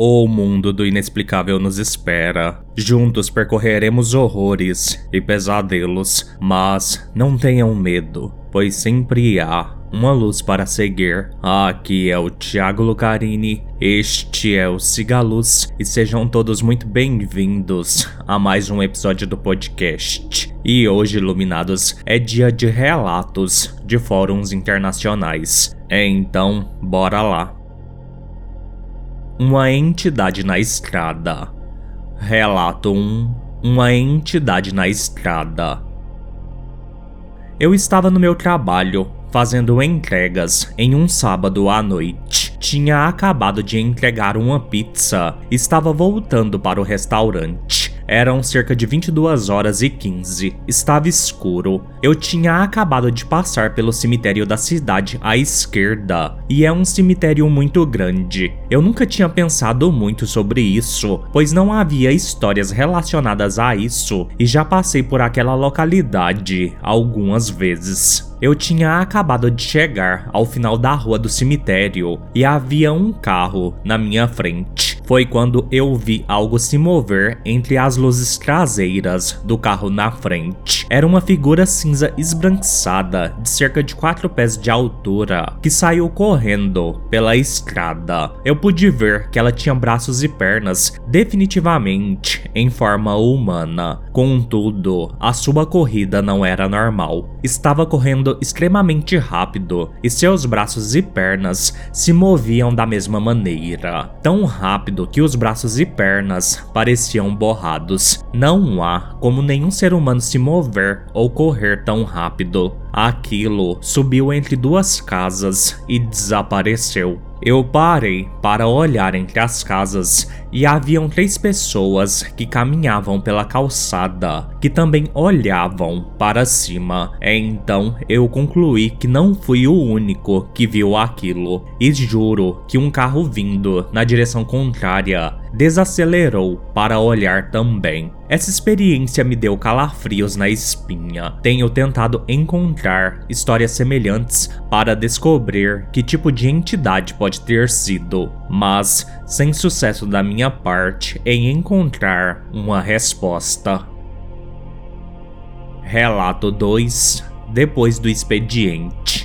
O mundo do inexplicável nos espera. Juntos percorreremos horrores e pesadelos, mas não tenham medo, pois sempre há uma luz para seguir. Aqui é o Thiago Lucarini, este é o Cigaluz e sejam todos muito bem-vindos a mais um episódio do podcast. E hoje, iluminados, é dia de relatos de fóruns internacionais. Então, bora lá. Uma entidade na estrada. Relato 1: Uma entidade na estrada. Eu estava no meu trabalho, fazendo entregas em um sábado à noite. Tinha acabado de entregar uma pizza, estava voltando para o restaurante. Eram cerca de 22 horas e 15. Estava escuro. Eu tinha acabado de passar pelo cemitério da cidade à esquerda, e é um cemitério muito grande. Eu nunca tinha pensado muito sobre isso, pois não havia histórias relacionadas a isso, e já passei por aquela localidade algumas vezes. Eu tinha acabado de chegar ao final da rua do cemitério e havia um carro na minha frente foi quando eu vi algo se mover entre as luzes traseiras do carro na frente. Era uma figura cinza esbranquiçada de cerca de 4 pés de altura que saiu correndo pela estrada. Eu pude ver que ela tinha braços e pernas definitivamente em forma humana. Contudo, a sua corrida não era normal. Estava correndo extremamente rápido e seus braços e pernas se moviam da mesma maneira, tão rápido rápido que os braços e pernas pareciam borrados. Não há como nenhum ser humano se mover ou correr tão rápido. Aquilo subiu entre duas casas e desapareceu. Eu parei para olhar entre as casas e haviam três pessoas que caminhavam pela calçada, que também olhavam para cima. Então eu concluí que não fui o único que viu aquilo, e juro que um carro vindo na direção contrária desacelerou para olhar também. Essa experiência me deu calafrios na espinha. Tenho tentado encontrar histórias semelhantes para descobrir que tipo de entidade pode ter sido, mas sem sucesso da minha parte em encontrar uma resposta. Relato 2 Depois do expediente.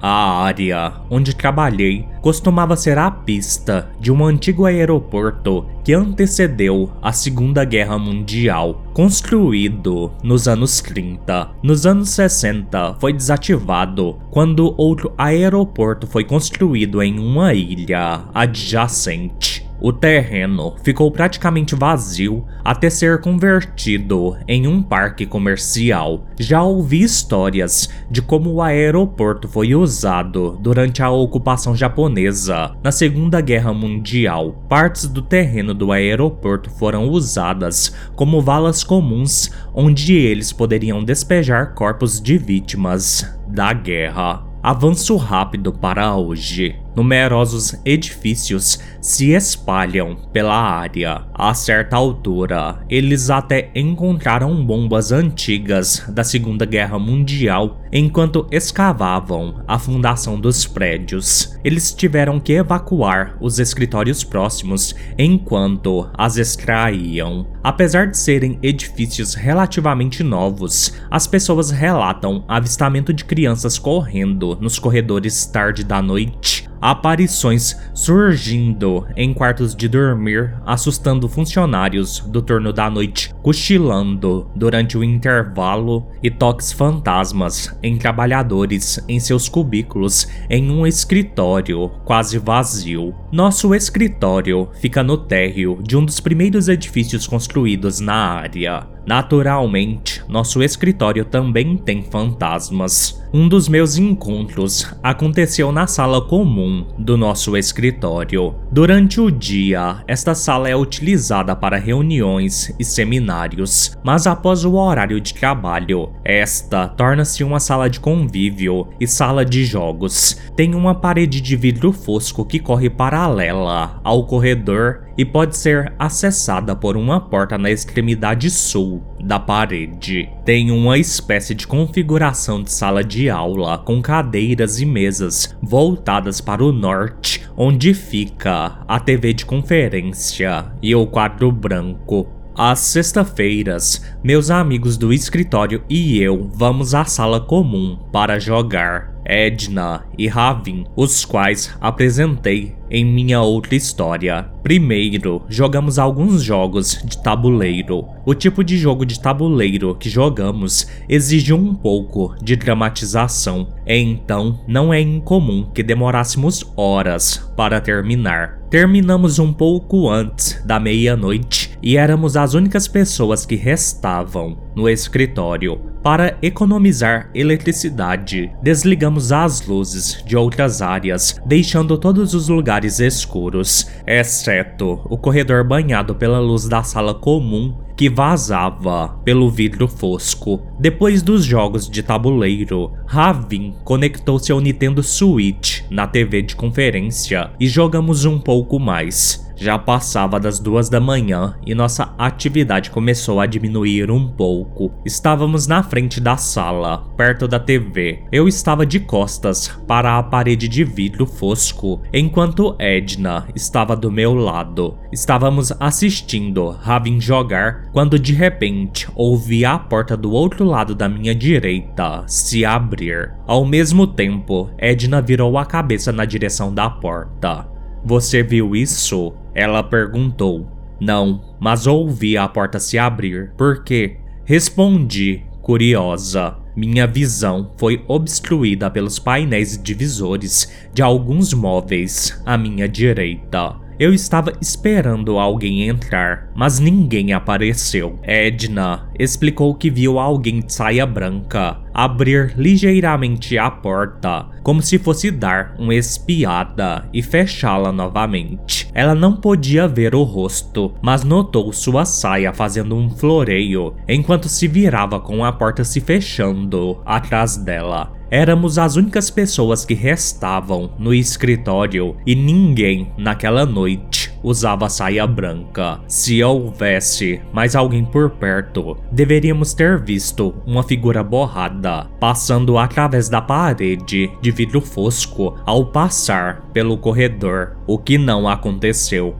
A área onde trabalhei costumava ser a pista de um antigo aeroporto que antecedeu a Segunda Guerra Mundial, construído nos anos 30. Nos anos 60 foi desativado quando outro aeroporto foi construído em uma ilha adjacente. O terreno ficou praticamente vazio até ser convertido em um parque comercial. Já ouvi histórias de como o aeroporto foi usado durante a ocupação japonesa na Segunda Guerra Mundial. Partes do terreno do aeroporto foram usadas como valas comuns onde eles poderiam despejar corpos de vítimas da guerra. Avanço rápido para hoje. Numerosos edifícios se espalham pela área. A certa altura, eles até encontraram bombas antigas da Segunda Guerra Mundial enquanto escavavam a fundação dos prédios. Eles tiveram que evacuar os escritórios próximos enquanto as extraíam. Apesar de serem edifícios relativamente novos, as pessoas relatam avistamento de crianças correndo nos corredores tarde da noite aparições surgindo em quartos de dormir, assustando funcionários do turno da noite, cochilando durante o intervalo e toques fantasmas em trabalhadores em seus cubículos em um escritório quase vazio. Nosso escritório fica no térreo de um dos primeiros edifícios construídos na área. Naturalmente, nosso escritório também tem fantasmas. Um dos meus encontros aconteceu na sala comum do nosso escritório. Durante o dia, esta sala é utilizada para reuniões e seminários, mas após o horário de trabalho, esta torna-se uma sala de convívio e sala de jogos. Tem uma parede de vidro fosco que corre paralela ao corredor e pode ser acessada por uma porta na extremidade sul da parede. Tem uma espécie de configuração de sala de aula com cadeiras e mesas voltadas para o norte, onde fica a TV de conferência e o quadro branco às sexta-feiras, meus amigos do escritório e eu vamos à sala comum para jogar Edna e Ravin, os quais apresentei em minha outra história. Primeiro, jogamos alguns jogos de tabuleiro. O tipo de jogo de tabuleiro que jogamos exige um pouco de dramatização, então não é incomum que demorássemos horas para terminar. Terminamos um pouco antes da meia-noite e éramos as únicas pessoas que restavam no escritório. Para economizar eletricidade, desligamos as luzes de outras áreas, deixando todos os lugares escuros, exceto o corredor banhado pela luz da sala comum que vazava pelo vidro fosco. Depois dos jogos de tabuleiro, Ravin conectou seu Nintendo Switch na TV de conferência e jogamos um pouco mais. Já passava das duas da manhã e nossa atividade começou a diminuir um pouco. Estávamos na frente da sala, perto da TV. Eu estava de costas para a parede de vidro fosco, enquanto Edna estava do meu lado. Estávamos assistindo Ravin jogar quando de repente ouvi a porta do outro lado da minha direita se abrir. Ao mesmo tempo, Edna virou a cabeça na direção da porta. Você viu isso? Ela perguntou. Não, mas ouvi a porta se abrir. Por quê? Respondi, curiosa. Minha visão foi obstruída pelos painéis divisores de alguns móveis à minha direita. Eu estava esperando alguém entrar, mas ninguém apareceu. Edna explicou que viu alguém de saia branca abrir ligeiramente a porta, como se fosse dar uma espiada e fechá-la novamente. Ela não podia ver o rosto, mas notou sua saia fazendo um floreio enquanto se virava com a porta se fechando atrás dela. Éramos as únicas pessoas que restavam no escritório e ninguém naquela noite usava saia branca. Se houvesse mais alguém por perto, deveríamos ter visto uma figura borrada passando através da parede de vidro fosco ao passar pelo corredor, o que não aconteceu.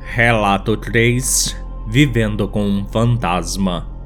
Relato 3 Vivendo com um fantasma.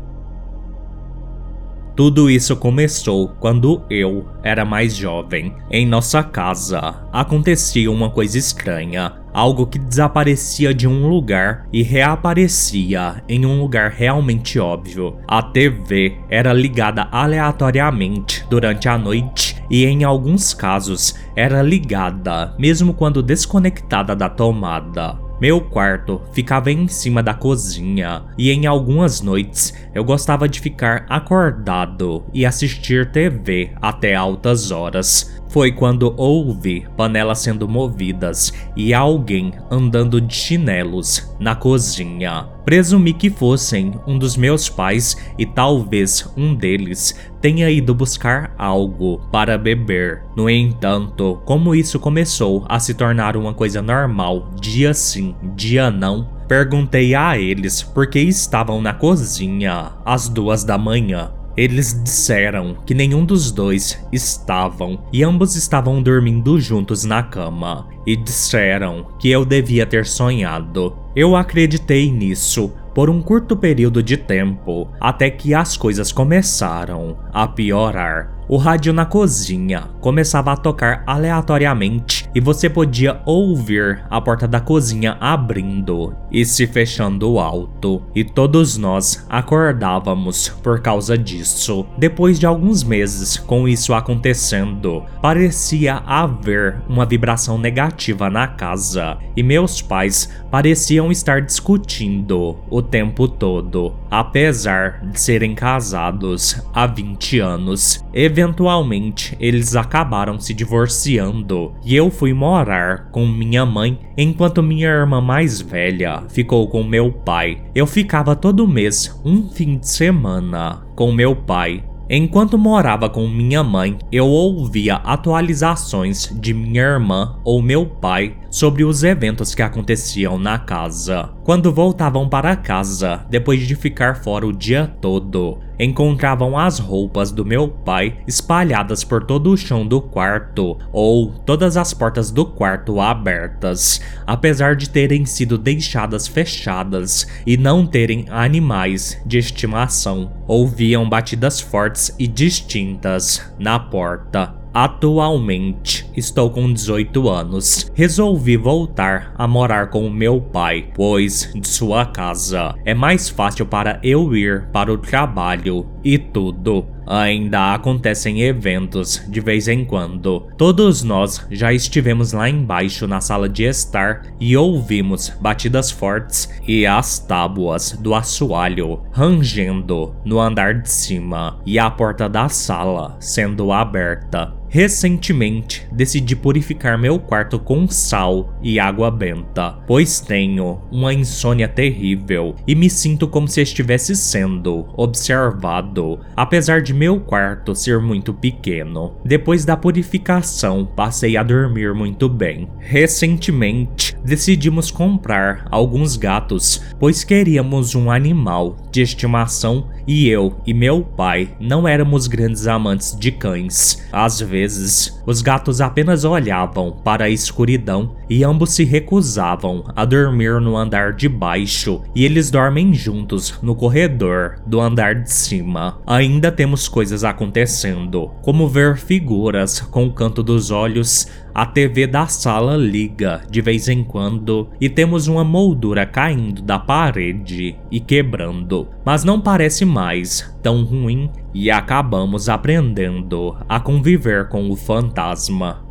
Tudo isso começou quando eu era mais jovem. Em nossa casa acontecia uma coisa estranha. Algo que desaparecia de um lugar e reaparecia em um lugar realmente óbvio. A TV era ligada aleatoriamente durante a noite e, em alguns casos, era ligada mesmo quando desconectada da tomada. Meu quarto ficava em cima da cozinha e em algumas noites eu gostava de ficar acordado e assistir TV até altas horas foi quando houve panelas sendo movidas e alguém andando de chinelos na cozinha. Presumi que fossem um dos meus pais e talvez um deles tenha ido buscar algo para beber. No entanto, como isso começou a se tornar uma coisa normal, dia sim, dia não, perguntei a eles por que estavam na cozinha às duas da manhã. Eles disseram que nenhum dos dois estavam e ambos estavam dormindo juntos na cama, e disseram que eu devia ter sonhado. Eu acreditei nisso por um curto período de tempo, até que as coisas começaram a piorar. O rádio na cozinha começava a tocar aleatoriamente e você podia ouvir a porta da cozinha abrindo e se fechando alto, e todos nós acordávamos por causa disso. Depois de alguns meses com isso acontecendo, parecia haver uma vibração negativa na casa e meus pais pareciam estar discutindo o tempo todo, apesar de serem casados há 20 anos. Eventualmente, eles acabaram se divorciando e eu fui morar com minha mãe enquanto minha irmã mais velha ficou com meu pai. Eu ficava todo mês, um fim de semana, com meu pai Enquanto morava com minha mãe, eu ouvia atualizações de minha irmã ou meu pai sobre os eventos que aconteciam na casa. Quando voltavam para casa, depois de ficar fora o dia todo, encontravam as roupas do meu pai espalhadas por todo o chão do quarto ou todas as portas do quarto abertas, apesar de terem sido deixadas fechadas e não terem animais de estimação. Ouviam batidas fortes e distintas na porta Atualmente estou com 18 anos. Resolvi voltar a morar com meu pai, pois de sua casa é mais fácil para eu ir para o trabalho e tudo. Ainda acontecem eventos de vez em quando. Todos nós já estivemos lá embaixo na sala de estar e ouvimos batidas fortes e as tábuas do assoalho rangendo no andar de cima e a porta da sala sendo aberta. Recentemente, decidi purificar meu quarto com sal e água benta, pois tenho uma insônia terrível e me sinto como se estivesse sendo observado, apesar de meu quarto ser muito pequeno. Depois da purificação, passei a dormir muito bem. Recentemente, decidimos comprar alguns gatos, pois queríamos um animal de estimação e eu e meu pai não éramos grandes amantes de cães. Às vezes, os gatos apenas olhavam para a escuridão e ambos se recusavam a dormir no andar de baixo e eles dormem juntos no corredor do andar de cima. Ainda temos coisas acontecendo, como ver figuras com o canto dos olhos a TV da sala liga de vez em quando e temos uma moldura caindo da parede e quebrando, mas não parece mais tão ruim e acabamos aprendendo a conviver com o fantasma.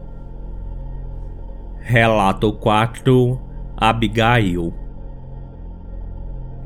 Relato 4 Abigail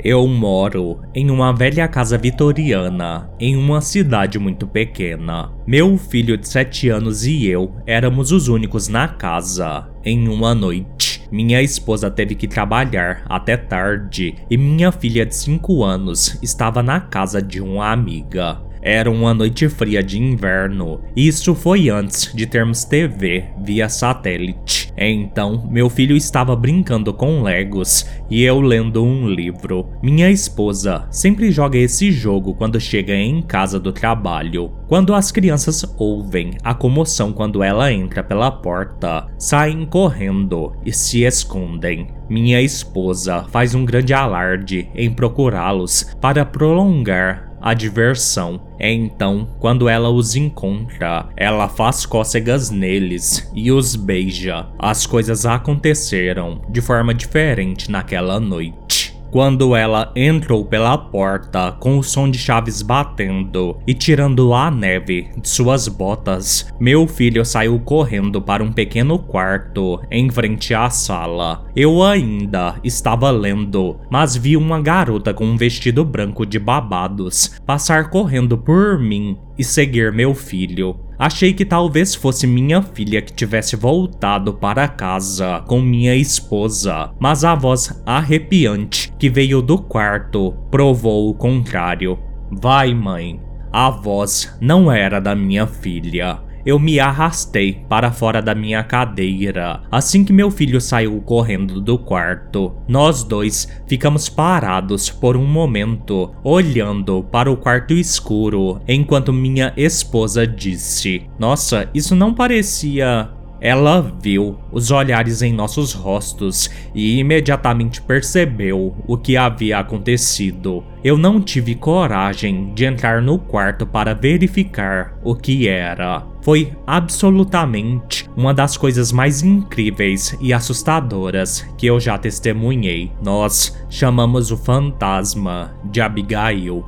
eu moro em uma velha casa vitoriana, em uma cidade muito pequena. Meu filho de 7 anos e eu éramos os únicos na casa em uma noite. Minha esposa teve que trabalhar até tarde e minha filha de 5 anos estava na casa de uma amiga. Era uma noite fria de inverno, e isso foi antes de termos TV via satélite. Então, meu filho estava brincando com Legos e eu lendo um livro. Minha esposa sempre joga esse jogo quando chega em casa do trabalho. Quando as crianças ouvem a comoção quando ela entra pela porta, saem correndo e se escondem. Minha esposa faz um grande alarde em procurá-los para prolongar a diversão. É então, quando ela os encontra, ela faz cócegas neles e os beija. As coisas aconteceram de forma diferente naquela noite quando ela entrou pela porta com o som de chaves batendo e tirando a neve de suas botas, meu filho saiu correndo para um pequeno quarto em frente à sala. Eu ainda estava lendo, mas vi uma garota com um vestido branco de babados passar correndo por mim e seguir meu filho. Achei que talvez fosse minha filha que tivesse voltado para casa com minha esposa, mas a voz arrepiante que veio do quarto provou o contrário. Vai, mãe. A voz não era da minha filha eu me arrastei para fora da minha cadeira assim que meu filho saiu correndo do quarto. Nós dois ficamos parados por um momento, olhando para o quarto escuro, enquanto minha esposa disse: Nossa, isso não parecia ela viu os olhares em nossos rostos e imediatamente percebeu o que havia acontecido. Eu não tive coragem de entrar no quarto para verificar o que era. Foi absolutamente uma das coisas mais incríveis e assustadoras que eu já testemunhei. Nós chamamos o fantasma de Abigail.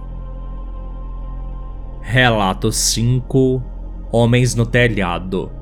Relato 5 Homens no Telhado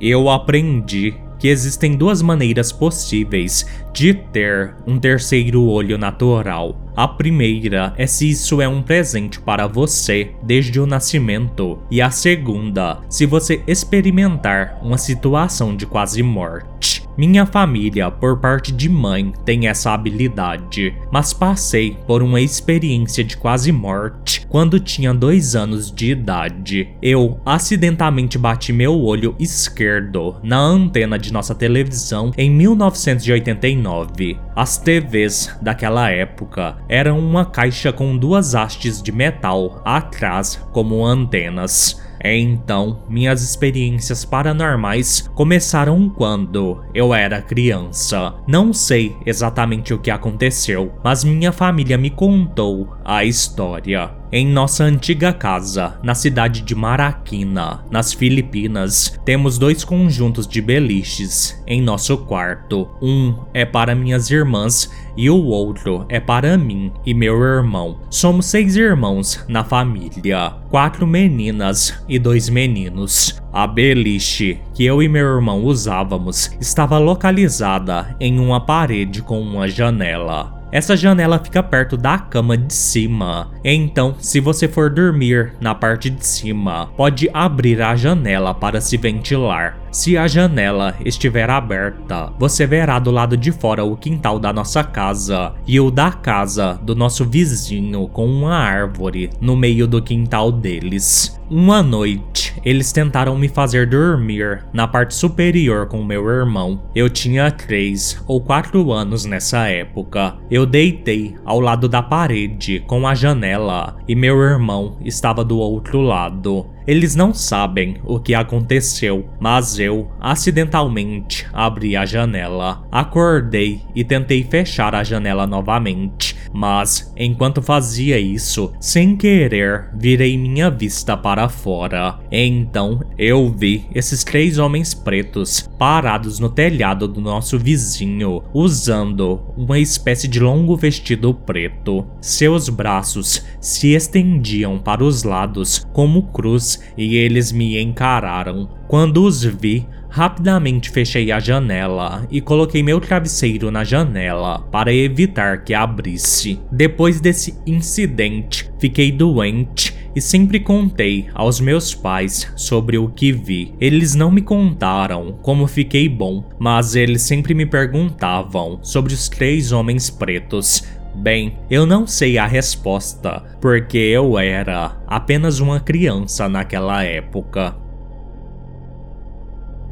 eu aprendi que existem duas maneiras possíveis de ter um terceiro olho natural. A primeira é se isso é um presente para você desde o nascimento, e a segunda, se você experimentar uma situação de quase morte. Minha família, por parte de mãe, tem essa habilidade, mas passei por uma experiência de quase morte quando tinha dois anos de idade. Eu acidentalmente bati meu olho esquerdo na antena de nossa televisão em 1989. As TVs daquela época eram uma caixa com duas hastes de metal atrás como antenas. Então, minhas experiências paranormais começaram quando eu era criança. Não sei exatamente o que aconteceu, mas minha família me contou a história. Em nossa antiga casa, na cidade de Maraquina, nas Filipinas, temos dois conjuntos de beliches em nosso quarto. Um é para minhas irmãs e o outro é para mim e meu irmão. Somos seis irmãos na família, quatro meninas e dois meninos. A beliche que eu e meu irmão usávamos estava localizada em uma parede com uma janela. Essa janela fica perto da cama de cima. Então, se você for dormir na parte de cima, pode abrir a janela para se ventilar. Se a janela estiver aberta, você verá do lado de fora o quintal da nossa casa e o da casa do nosso vizinho com uma árvore no meio do quintal deles. Uma noite, eles tentaram me fazer dormir na parte superior com meu irmão. Eu tinha 3 ou 4 anos nessa época. Eu deitei ao lado da parede com a janela e meu irmão estava do outro lado. Eles não sabem o que aconteceu, mas eu acidentalmente abri a janela. Acordei e tentei fechar a janela novamente, mas enquanto fazia isso, sem querer, virei minha vista para fora. Então eu vi esses três homens pretos parados no telhado do nosso vizinho, usando uma espécie de longo vestido preto. Seus braços se estendiam para os lados como cruz e eles me encararam. Quando os vi, rapidamente fechei a janela e coloquei meu travesseiro na janela para evitar que abrisse. Depois desse incidente, fiquei doente e sempre contei aos meus pais sobre o que vi. Eles não me contaram como fiquei bom, mas eles sempre me perguntavam sobre os três homens pretos Bem, eu não sei a resposta, porque eu era apenas uma criança naquela época.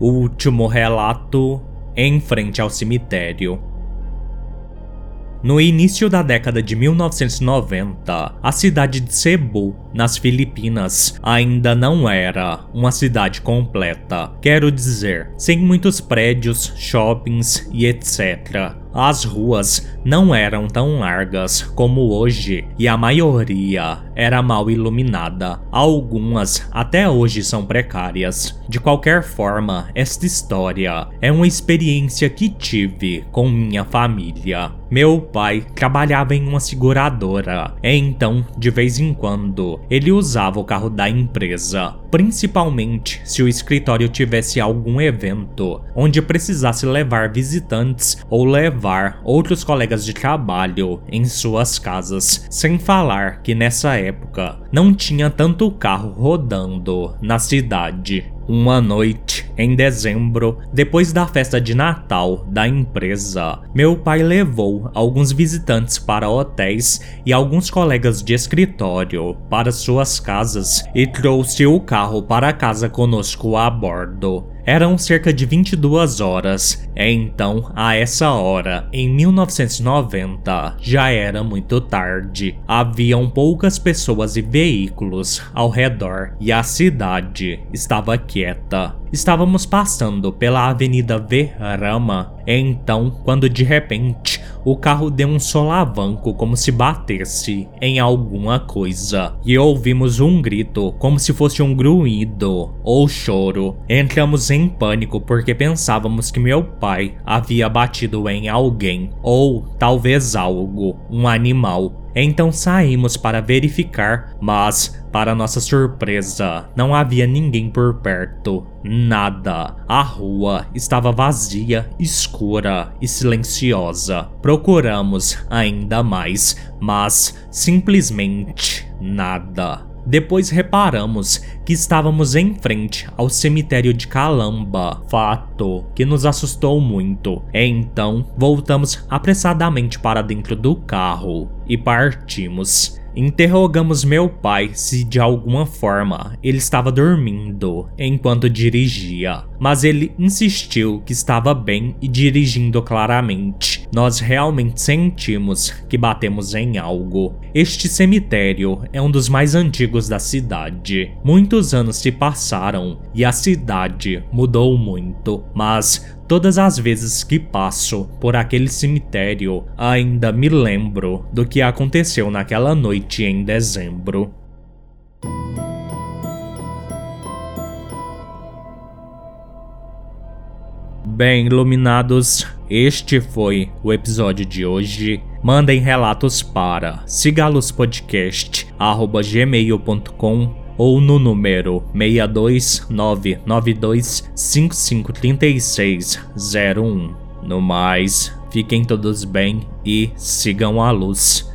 Último relato em frente ao cemitério. No início da década de 1990, a cidade de Cebu, nas Filipinas, ainda não era uma cidade completa. Quero dizer, sem muitos prédios, shoppings e etc. As ruas não eram tão largas como hoje e a maioria era mal iluminada. Algumas até hoje são precárias. De qualquer forma, esta história é uma experiência que tive com minha família. Meu pai trabalhava em uma seguradora, então, de vez em quando, ele usava o carro da empresa, principalmente se o escritório tivesse algum evento onde precisasse levar visitantes ou levar outros colegas de trabalho em suas casas, sem falar que nessa época não tinha tanto carro rodando na cidade. Uma noite, em dezembro, depois da festa de Natal da empresa, meu pai levou alguns visitantes para hotéis e alguns colegas de escritório para suas casas e trouxe o carro para casa conosco a bordo. Eram cerca de 22 horas. Então, a essa hora, em 1990, já era muito tarde. Haviam poucas pessoas e veículos ao redor e a cidade estava quieta. Estávamos passando pela Avenida Verrama, então, quando de repente o carro deu um solavanco como se batesse em alguma coisa, e ouvimos um grito como se fosse um grunhido ou choro. Entramos em pânico porque pensávamos que meu pai havia batido em alguém, ou talvez algo, um animal. Então saímos para verificar, mas, para nossa surpresa, não havia ninguém por perto. Nada. A rua estava vazia, escura e silenciosa. Procuramos ainda mais, mas simplesmente nada. Depois reparamos que estávamos em frente ao cemitério de Calamba, fato que nos assustou muito. Então voltamos apressadamente para dentro do carro e partimos. Interrogamos meu pai se de alguma forma ele estava dormindo enquanto dirigia, mas ele insistiu que estava bem e dirigindo claramente. Nós realmente sentimos que batemos em algo. Este cemitério é um dos mais antigos da cidade. Muitos anos se passaram e a cidade mudou muito, mas Todas as vezes que passo por aquele cemitério, ainda me lembro do que aconteceu naquela noite em dezembro. Bem, iluminados, este foi o episódio de hoje. Mandem relatos para sigalospodcast.gmail.com ou no número 62992553601. No mais, fiquem todos bem e sigam a luz.